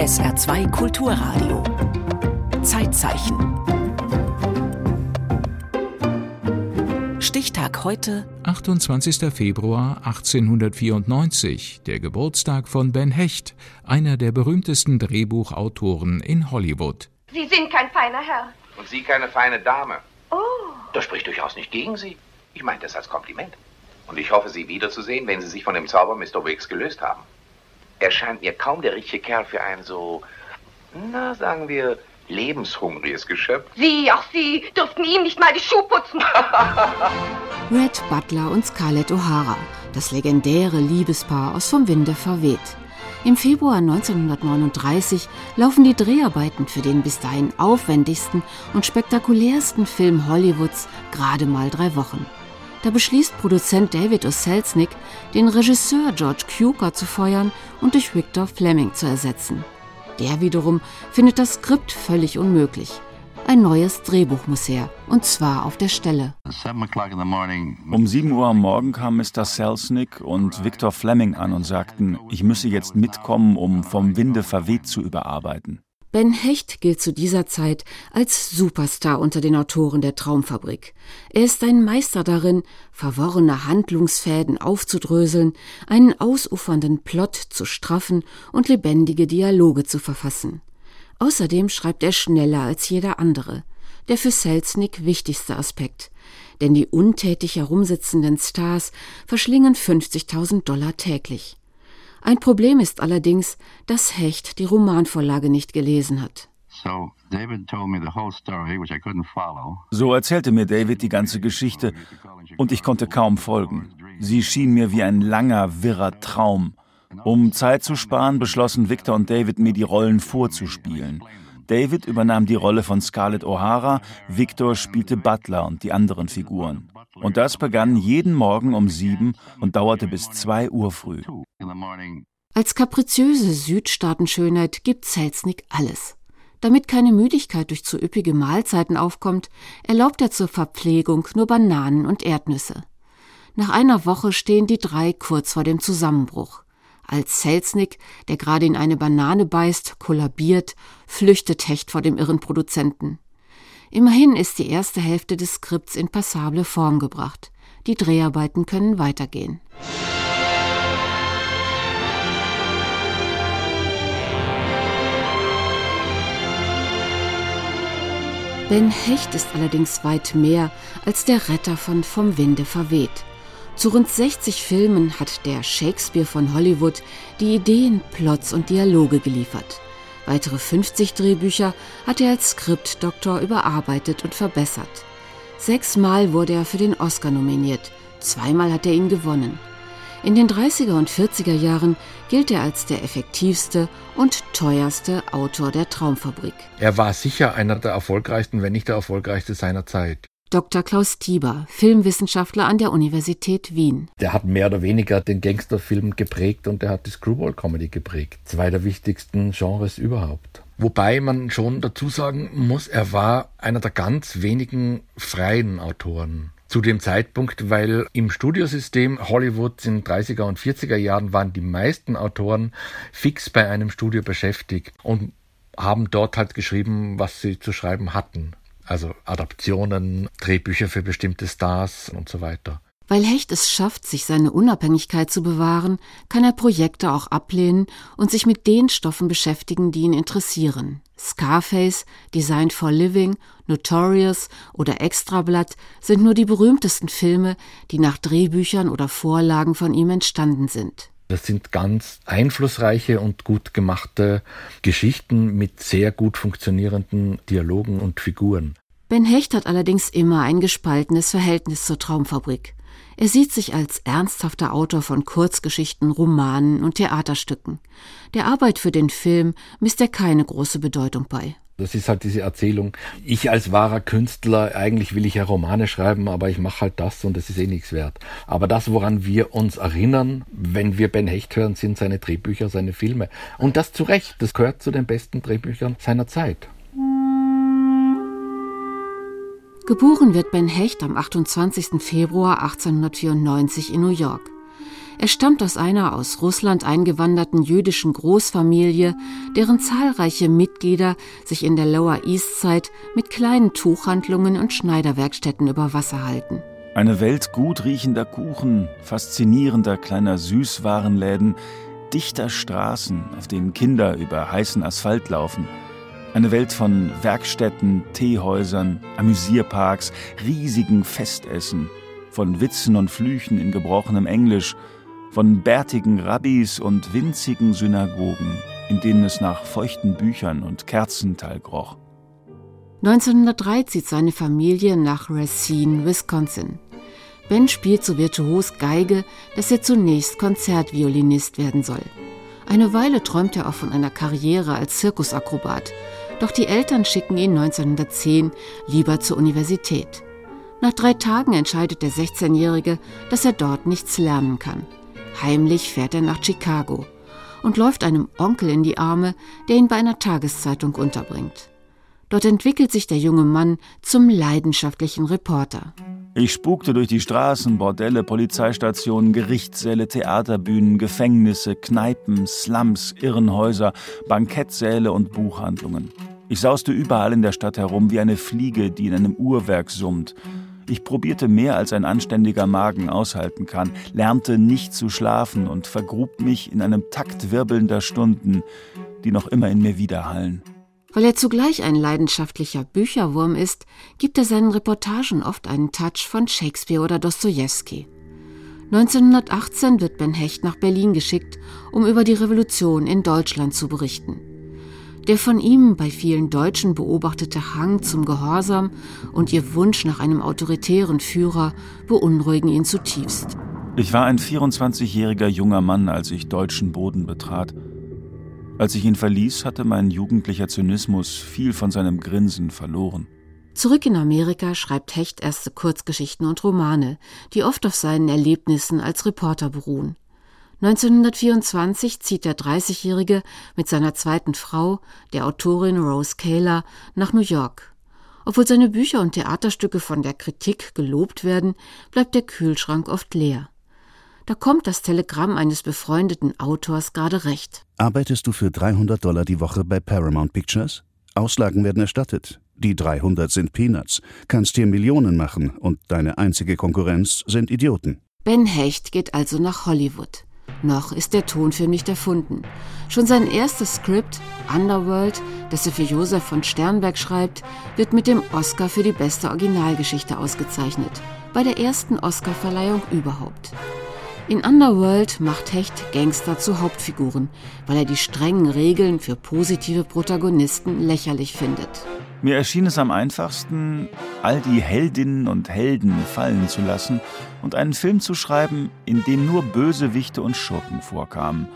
SR2 Kulturradio. Zeitzeichen. Stichtag heute 28. Februar 1894, der Geburtstag von Ben Hecht, einer der berühmtesten Drehbuchautoren in Hollywood. Sie sind kein feiner Herr. Und Sie keine feine Dame. Oh. Das spricht durchaus nicht gegen Sie. Ich meine das als Kompliment. Und ich hoffe, Sie wiederzusehen, wenn Sie sich von dem Zauber Mr. Wicks gelöst haben. Er scheint mir kaum der richtige Kerl für ein so, na, sagen wir, lebenshungriges Geschöpf. Sie, auch Sie, dürften ihm nicht mal die Schuhe putzen. Red Butler und Scarlett O'Hara, das legendäre Liebespaar aus Vom Winde verweht. Im Februar 1939 laufen die Dreharbeiten für den bis dahin aufwendigsten und spektakulärsten Film Hollywoods gerade mal drei Wochen. Da beschließt Produzent David O. Selznick, den Regisseur George Cukor zu feuern und durch Victor Fleming zu ersetzen. Der wiederum findet das Skript völlig unmöglich. Ein neues Drehbuch muss her, und zwar auf der Stelle. Um 7 Uhr am Morgen kam Mr. Selznick und Victor Fleming an und sagten, ich müsse jetzt mitkommen, um vom Winde verweht zu überarbeiten. Ben Hecht gilt zu dieser Zeit als Superstar unter den Autoren der Traumfabrik. Er ist ein Meister darin, verworrene Handlungsfäden aufzudröseln, einen ausufernden Plot zu straffen und lebendige Dialoge zu verfassen. Außerdem schreibt er schneller als jeder andere. Der für Selznick wichtigste Aspekt. Denn die untätig herumsitzenden Stars verschlingen 50.000 Dollar täglich. Ein Problem ist allerdings, dass Hecht die Romanvorlage nicht gelesen hat. So erzählte mir David die ganze Geschichte und ich konnte kaum folgen. Sie schien mir wie ein langer, wirrer Traum. Um Zeit zu sparen, beschlossen Victor und David, mir die Rollen vorzuspielen. David übernahm die Rolle von Scarlett O'Hara, Victor spielte Butler und die anderen Figuren. Und das begann jeden Morgen um sieben und dauerte bis zwei Uhr früh. Als kapriziöse Südstaatenschönheit gibt Selznick alles. Damit keine Müdigkeit durch zu üppige Mahlzeiten aufkommt, erlaubt er zur Verpflegung nur Bananen und Erdnüsse. Nach einer Woche stehen die drei kurz vor dem Zusammenbruch. Als Selznick, der gerade in eine Banane beißt, kollabiert, flüchtet Hecht vor dem irren Produzenten. Immerhin ist die erste Hälfte des Skripts in passable Form gebracht. Die Dreharbeiten können weitergehen. Ben Hecht ist allerdings weit mehr als der Retter von Vom Winde verweht. Zu rund 60 Filmen hat der Shakespeare von Hollywood die Ideen, Plots und Dialoge geliefert. Weitere 50 Drehbücher hat er als Skriptdoktor überarbeitet und verbessert. Sechsmal wurde er für den Oscar nominiert, zweimal hat er ihn gewonnen. In den 30er und 40er Jahren gilt er als der effektivste und teuerste Autor der Traumfabrik. Er war sicher einer der erfolgreichsten, wenn nicht der erfolgreichste seiner Zeit. Dr. Klaus Tieber, Filmwissenschaftler an der Universität Wien. Der hat mehr oder weniger den Gangsterfilm geprägt und der hat die Screwball-Comedy geprägt. Zwei der wichtigsten Genres überhaupt. Wobei man schon dazu sagen muss, er war einer der ganz wenigen freien Autoren zu dem Zeitpunkt, weil im Studiosystem Hollywoods in 30er und 40er Jahren waren die meisten Autoren fix bei einem Studio beschäftigt und haben dort halt geschrieben, was sie zu schreiben hatten also Adaptionen, Drehbücher für bestimmte Stars und so weiter. Weil Hecht es schafft, sich seine Unabhängigkeit zu bewahren, kann er Projekte auch ablehnen und sich mit den Stoffen beschäftigen, die ihn interessieren. Scarface, Designed for Living, Notorious oder Extrablatt sind nur die berühmtesten Filme, die nach Drehbüchern oder Vorlagen von ihm entstanden sind. Das sind ganz einflussreiche und gut gemachte Geschichten mit sehr gut funktionierenden Dialogen und Figuren. Ben Hecht hat allerdings immer ein gespaltenes Verhältnis zur Traumfabrik. Er sieht sich als ernsthafter Autor von Kurzgeschichten, Romanen und Theaterstücken. Der Arbeit für den Film misst er keine große Bedeutung bei. Das ist halt diese Erzählung. Ich als wahrer Künstler, eigentlich will ich ja Romane schreiben, aber ich mache halt das und es ist eh nichts wert. Aber das, woran wir uns erinnern, wenn wir Ben Hecht hören, sind seine Drehbücher, seine Filme. Und das zu Recht, das gehört zu den besten Drehbüchern seiner Zeit. Geboren wird Ben Hecht am 28. Februar 1894 in New York. Er stammt aus einer aus Russland eingewanderten jüdischen Großfamilie, deren zahlreiche Mitglieder sich in der Lower East Side mit kleinen Tuchhandlungen und Schneiderwerkstätten über Wasser halten. Eine Welt gut riechender Kuchen, faszinierender kleiner Süßwarenläden, dichter Straßen, auf denen Kinder über heißen Asphalt laufen. Eine Welt von Werkstätten, Teehäusern, Amüsierparks, riesigen Festessen, von Witzen und Flüchen in gebrochenem Englisch, von bärtigen Rabbis und winzigen Synagogen, in denen es nach feuchten Büchern und Kerzenteil groch. 1903 zieht seine Familie nach Racine, Wisconsin. Ben spielt so virtuos Geige, dass er zunächst Konzertviolinist werden soll. Eine Weile träumt er auch von einer Karriere als Zirkusakrobat, doch die Eltern schicken ihn 1910 lieber zur Universität. Nach drei Tagen entscheidet der 16-Jährige, dass er dort nichts lernen kann. Heimlich fährt er nach Chicago und läuft einem Onkel in die Arme, der ihn bei einer Tageszeitung unterbringt. Dort entwickelt sich der junge Mann zum leidenschaftlichen Reporter. Ich spukte durch die Straßen, Bordelle, Polizeistationen, Gerichtssäle, Theaterbühnen, Gefängnisse, Kneipen, Slums, Irrenhäuser, Bankettsäle und Buchhandlungen. Ich sauste überall in der Stadt herum wie eine Fliege, die in einem Uhrwerk summt. Ich probierte mehr, als ein anständiger Magen aushalten kann, lernte nicht zu schlafen und vergrub mich in einem Takt wirbelnder Stunden, die noch immer in mir widerhallen. Weil er zugleich ein leidenschaftlicher Bücherwurm ist, gibt er seinen Reportagen oft einen Touch von Shakespeare oder Dostoevsky. 1918 wird Ben Hecht nach Berlin geschickt, um über die Revolution in Deutschland zu berichten. Der von ihm bei vielen Deutschen beobachtete Hang zum Gehorsam und ihr Wunsch nach einem autoritären Führer beunruhigen ihn zutiefst. Ich war ein 24-jähriger junger Mann, als ich deutschen Boden betrat. Als ich ihn verließ, hatte mein jugendlicher Zynismus viel von seinem Grinsen verloren. Zurück in Amerika schreibt Hecht erste Kurzgeschichten und Romane, die oft auf seinen Erlebnissen als Reporter beruhen. 1924 zieht der 30-Jährige mit seiner zweiten Frau, der Autorin Rose Kaler, nach New York. Obwohl seine Bücher und Theaterstücke von der Kritik gelobt werden, bleibt der Kühlschrank oft leer. Da kommt das Telegramm eines befreundeten Autors gerade recht. Arbeitest du für 300 Dollar die Woche bei Paramount Pictures? Auslagen werden erstattet. Die 300 sind Peanuts. Kannst hier Millionen machen und deine einzige Konkurrenz sind Idioten. Ben Hecht geht also nach Hollywood. Noch ist der Tonfilm nicht erfunden. Schon sein erstes Skript, Underworld, das er für Josef von Sternberg schreibt, wird mit dem Oscar für die beste Originalgeschichte ausgezeichnet. Bei der ersten Oscarverleihung überhaupt. In Underworld macht Hecht Gangster zu Hauptfiguren, weil er die strengen Regeln für positive Protagonisten lächerlich findet. Mir erschien es am einfachsten, all die Heldinnen und Helden fallen zu lassen und einen Film zu schreiben, in dem nur Bösewichte und Schurken vorkamen.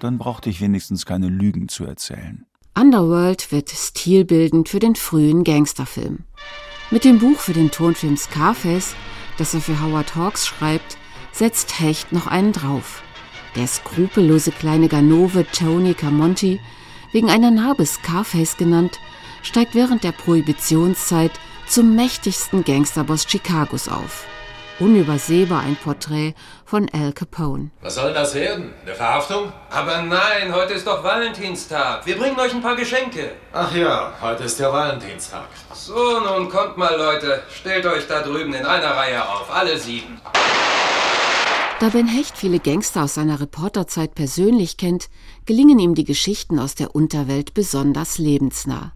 Dann brauchte ich wenigstens keine Lügen zu erzählen. Underworld wird stilbildend für den frühen Gangsterfilm. Mit dem Buch für den Tonfilm Scarface, das er für Howard Hawks schreibt, setzt Hecht noch einen drauf. Der skrupellose kleine Ganove Tony Camonti, wegen einer Narbe Scarface genannt, steigt während der Prohibitionszeit zum mächtigsten Gangsterboss Chicagos auf. Unübersehbar ein Porträt von Al Capone. Was soll das werden? Eine Verhaftung? Aber nein, heute ist doch Valentinstag. Wir bringen euch ein paar Geschenke. Ach ja, heute ist der Valentinstag. So, nun kommt mal, Leute. Stellt euch da drüben in einer Reihe auf. Alle sieben. Da Ben Hecht viele Gangster aus seiner Reporterzeit persönlich kennt, gelingen ihm die Geschichten aus der Unterwelt besonders lebensnah.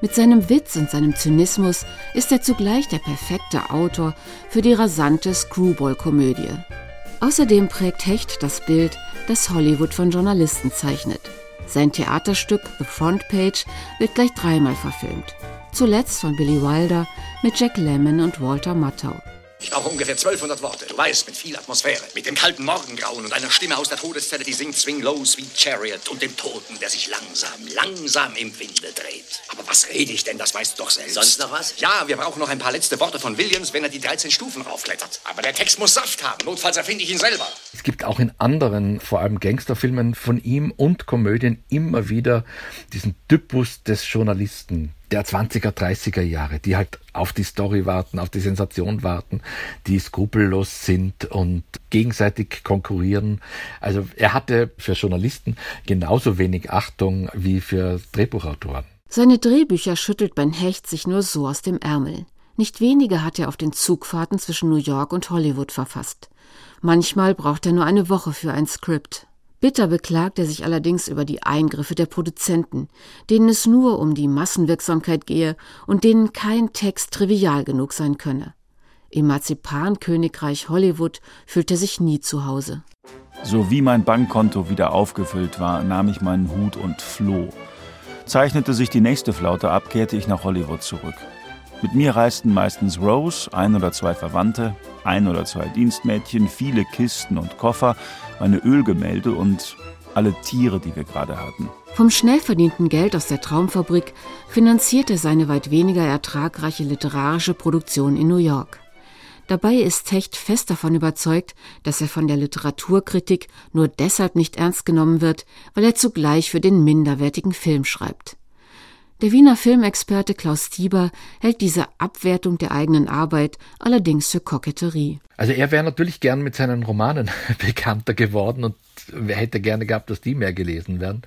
Mit seinem Witz und seinem Zynismus ist er zugleich der perfekte Autor für die rasante Screwball-Komödie. Außerdem prägt Hecht das Bild, das Hollywood von Journalisten zeichnet. Sein Theaterstück The Front Page wird gleich dreimal verfilmt. Zuletzt von Billy Wilder mit Jack Lemmon und Walter Matthau. Ich brauche ungefähr 1200 Worte. Du weißt, mit viel Atmosphäre. Mit dem kalten Morgengrauen und einer Stimme aus der Todeszelle, die singt Swing Low, Sweet Chariot und dem Toten, der sich langsam, langsam im Winde dreht. Aber was rede ich denn? Das weißt du doch selbst. Sonst noch was? Ja, wir brauchen noch ein paar letzte Worte von Williams, wenn er die 13 Stufen raufklettert. Aber der Text muss Saft haben. Notfalls erfinde ich ihn selber. Es gibt auch in anderen, vor allem Gangsterfilmen von ihm und Komödien immer wieder diesen Typus des Journalisten, der 20er, 30er Jahre, die halt auf die Story warten, auf die Sensation warten, die skrupellos sind und gegenseitig konkurrieren. Also er hatte für Journalisten genauso wenig Achtung wie für Drehbuchautoren. Seine Drehbücher schüttelt Ben Hecht sich nur so aus dem Ärmel. Nicht wenige hat er auf den Zugfahrten zwischen New York und Hollywood verfasst. Manchmal braucht er nur eine Woche für ein Skript. Bitter beklagt er sich allerdings über die Eingriffe der Produzenten, denen es nur um die Massenwirksamkeit gehe und denen kein Text trivial genug sein könne. Im Marzipankönigreich Hollywood fühlt er sich nie zu Hause. So wie mein Bankkonto wieder aufgefüllt war, nahm ich meinen Hut und floh. Zeichnete sich die nächste Flaute ab, kehrte ich nach Hollywood zurück. Mit mir reisten meistens Rose, ein oder zwei Verwandte, ein oder zwei Dienstmädchen, viele Kisten und Koffer, meine Ölgemälde und alle Tiere, die wir gerade hatten. Vom schnell verdienten Geld aus der Traumfabrik finanziert er seine weit weniger ertragreiche literarische Produktion in New York. Dabei ist Hecht fest davon überzeugt, dass er von der Literaturkritik nur deshalb nicht ernst genommen wird, weil er zugleich für den minderwertigen Film schreibt. Der Wiener Filmexperte Klaus Tieber hält diese Abwertung der eigenen Arbeit allerdings für Koketterie. Also er wäre natürlich gern mit seinen Romanen bekannter geworden und hätte gerne gehabt, dass die mehr gelesen werden.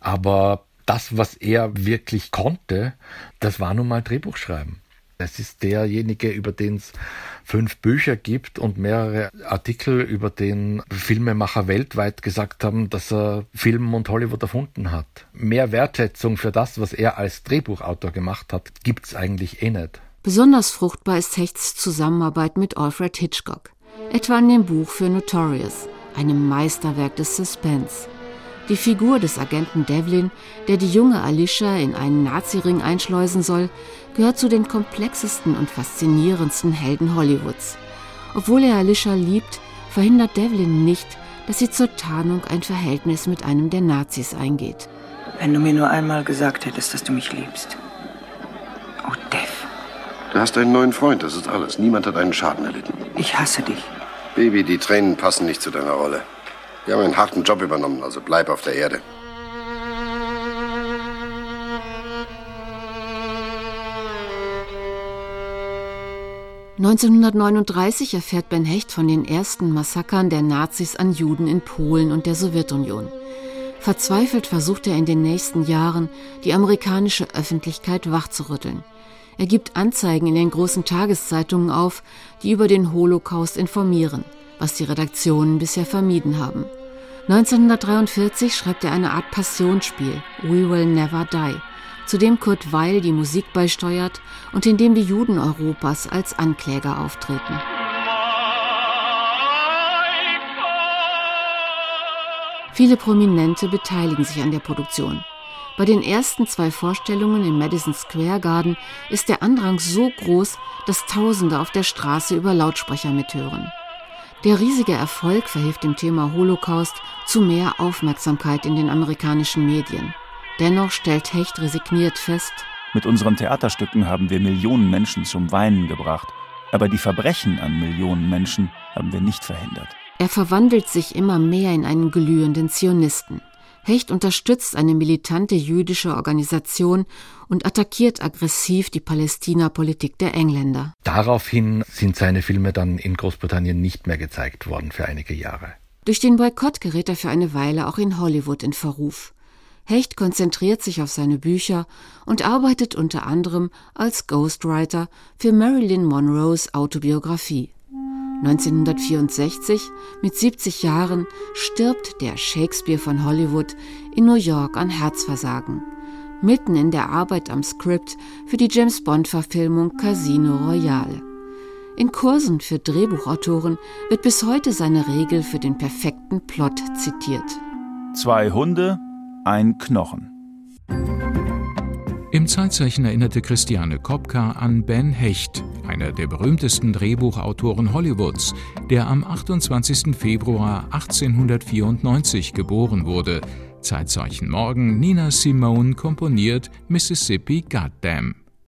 Aber das, was er wirklich konnte, das war nun mal Drehbuchschreiben. Es ist derjenige, über den es fünf Bücher gibt und mehrere Artikel, über den Filmemacher weltweit gesagt haben, dass er Film und Hollywood erfunden hat. Mehr Wertschätzung für das, was er als Drehbuchautor gemacht hat, gibt es eigentlich eh nicht. Besonders fruchtbar ist Hechts Zusammenarbeit mit Alfred Hitchcock, etwa in dem Buch für Notorious, einem Meisterwerk des Suspense. Die Figur des Agenten Devlin, der die junge Alicia in einen Naziring einschleusen soll, gehört zu den komplexesten und faszinierendsten Helden Hollywoods. Obwohl er Alicia liebt, verhindert Devlin nicht, dass sie zur Tarnung ein Verhältnis mit einem der Nazis eingeht. Wenn du mir nur einmal gesagt hättest, dass du mich liebst. Oh, Dev. Du hast einen neuen Freund, das ist alles. Niemand hat einen Schaden erlitten. Ich hasse dich. Baby, die Tränen passen nicht zu deiner Rolle. Wir haben einen harten Job übernommen, also bleib auf der Erde. (1939) erfährt Ben Hecht von den ersten Massakern der Nazis an Juden in Polen und der Sowjetunion. Verzweifelt versucht er in den nächsten Jahren, die amerikanische Öffentlichkeit wachzurütteln. Er gibt Anzeigen in den großen Tageszeitungen auf, die über den Holocaust informieren, was die Redaktionen bisher vermieden haben. 1943 schreibt er eine Art Passionsspiel, We Will Never Die, zu dem Kurt Weil die Musik beisteuert und in dem die Juden Europas als Ankläger auftreten. Viele Prominente beteiligen sich an der Produktion. Bei den ersten zwei Vorstellungen im Madison Square Garden ist der Andrang so groß, dass Tausende auf der Straße über Lautsprecher mithören. Der riesige Erfolg verhilft dem Thema Holocaust zu mehr Aufmerksamkeit in den amerikanischen Medien. Dennoch stellt Hecht resigniert fest, mit unseren Theaterstücken haben wir Millionen Menschen zum Weinen gebracht, aber die Verbrechen an Millionen Menschen haben wir nicht verhindert. Er verwandelt sich immer mehr in einen glühenden Zionisten. Hecht unterstützt eine militante jüdische Organisation und attackiert aggressiv die Palästina-Politik der Engländer. Daraufhin sind seine Filme dann in Großbritannien nicht mehr gezeigt worden für einige Jahre. Durch den Boykott gerät er für eine Weile auch in Hollywood in Verruf. Hecht konzentriert sich auf seine Bücher und arbeitet unter anderem als Ghostwriter für Marilyn Monroes Autobiografie. 1964, mit 70 Jahren, stirbt der Shakespeare von Hollywood in New York an Herzversagen, mitten in der Arbeit am Skript für die James Bond-Verfilmung Casino Royale. In Kursen für Drehbuchautoren wird bis heute seine Regel für den perfekten Plot zitiert. Zwei Hunde, ein Knochen. Im Zeitzeichen erinnerte Christiane Kopka an Ben Hecht, einer der berühmtesten Drehbuchautoren Hollywoods, der am 28. Februar 1894 geboren wurde. Zeitzeichen Morgen Nina Simone komponiert Mississippi Goddamn.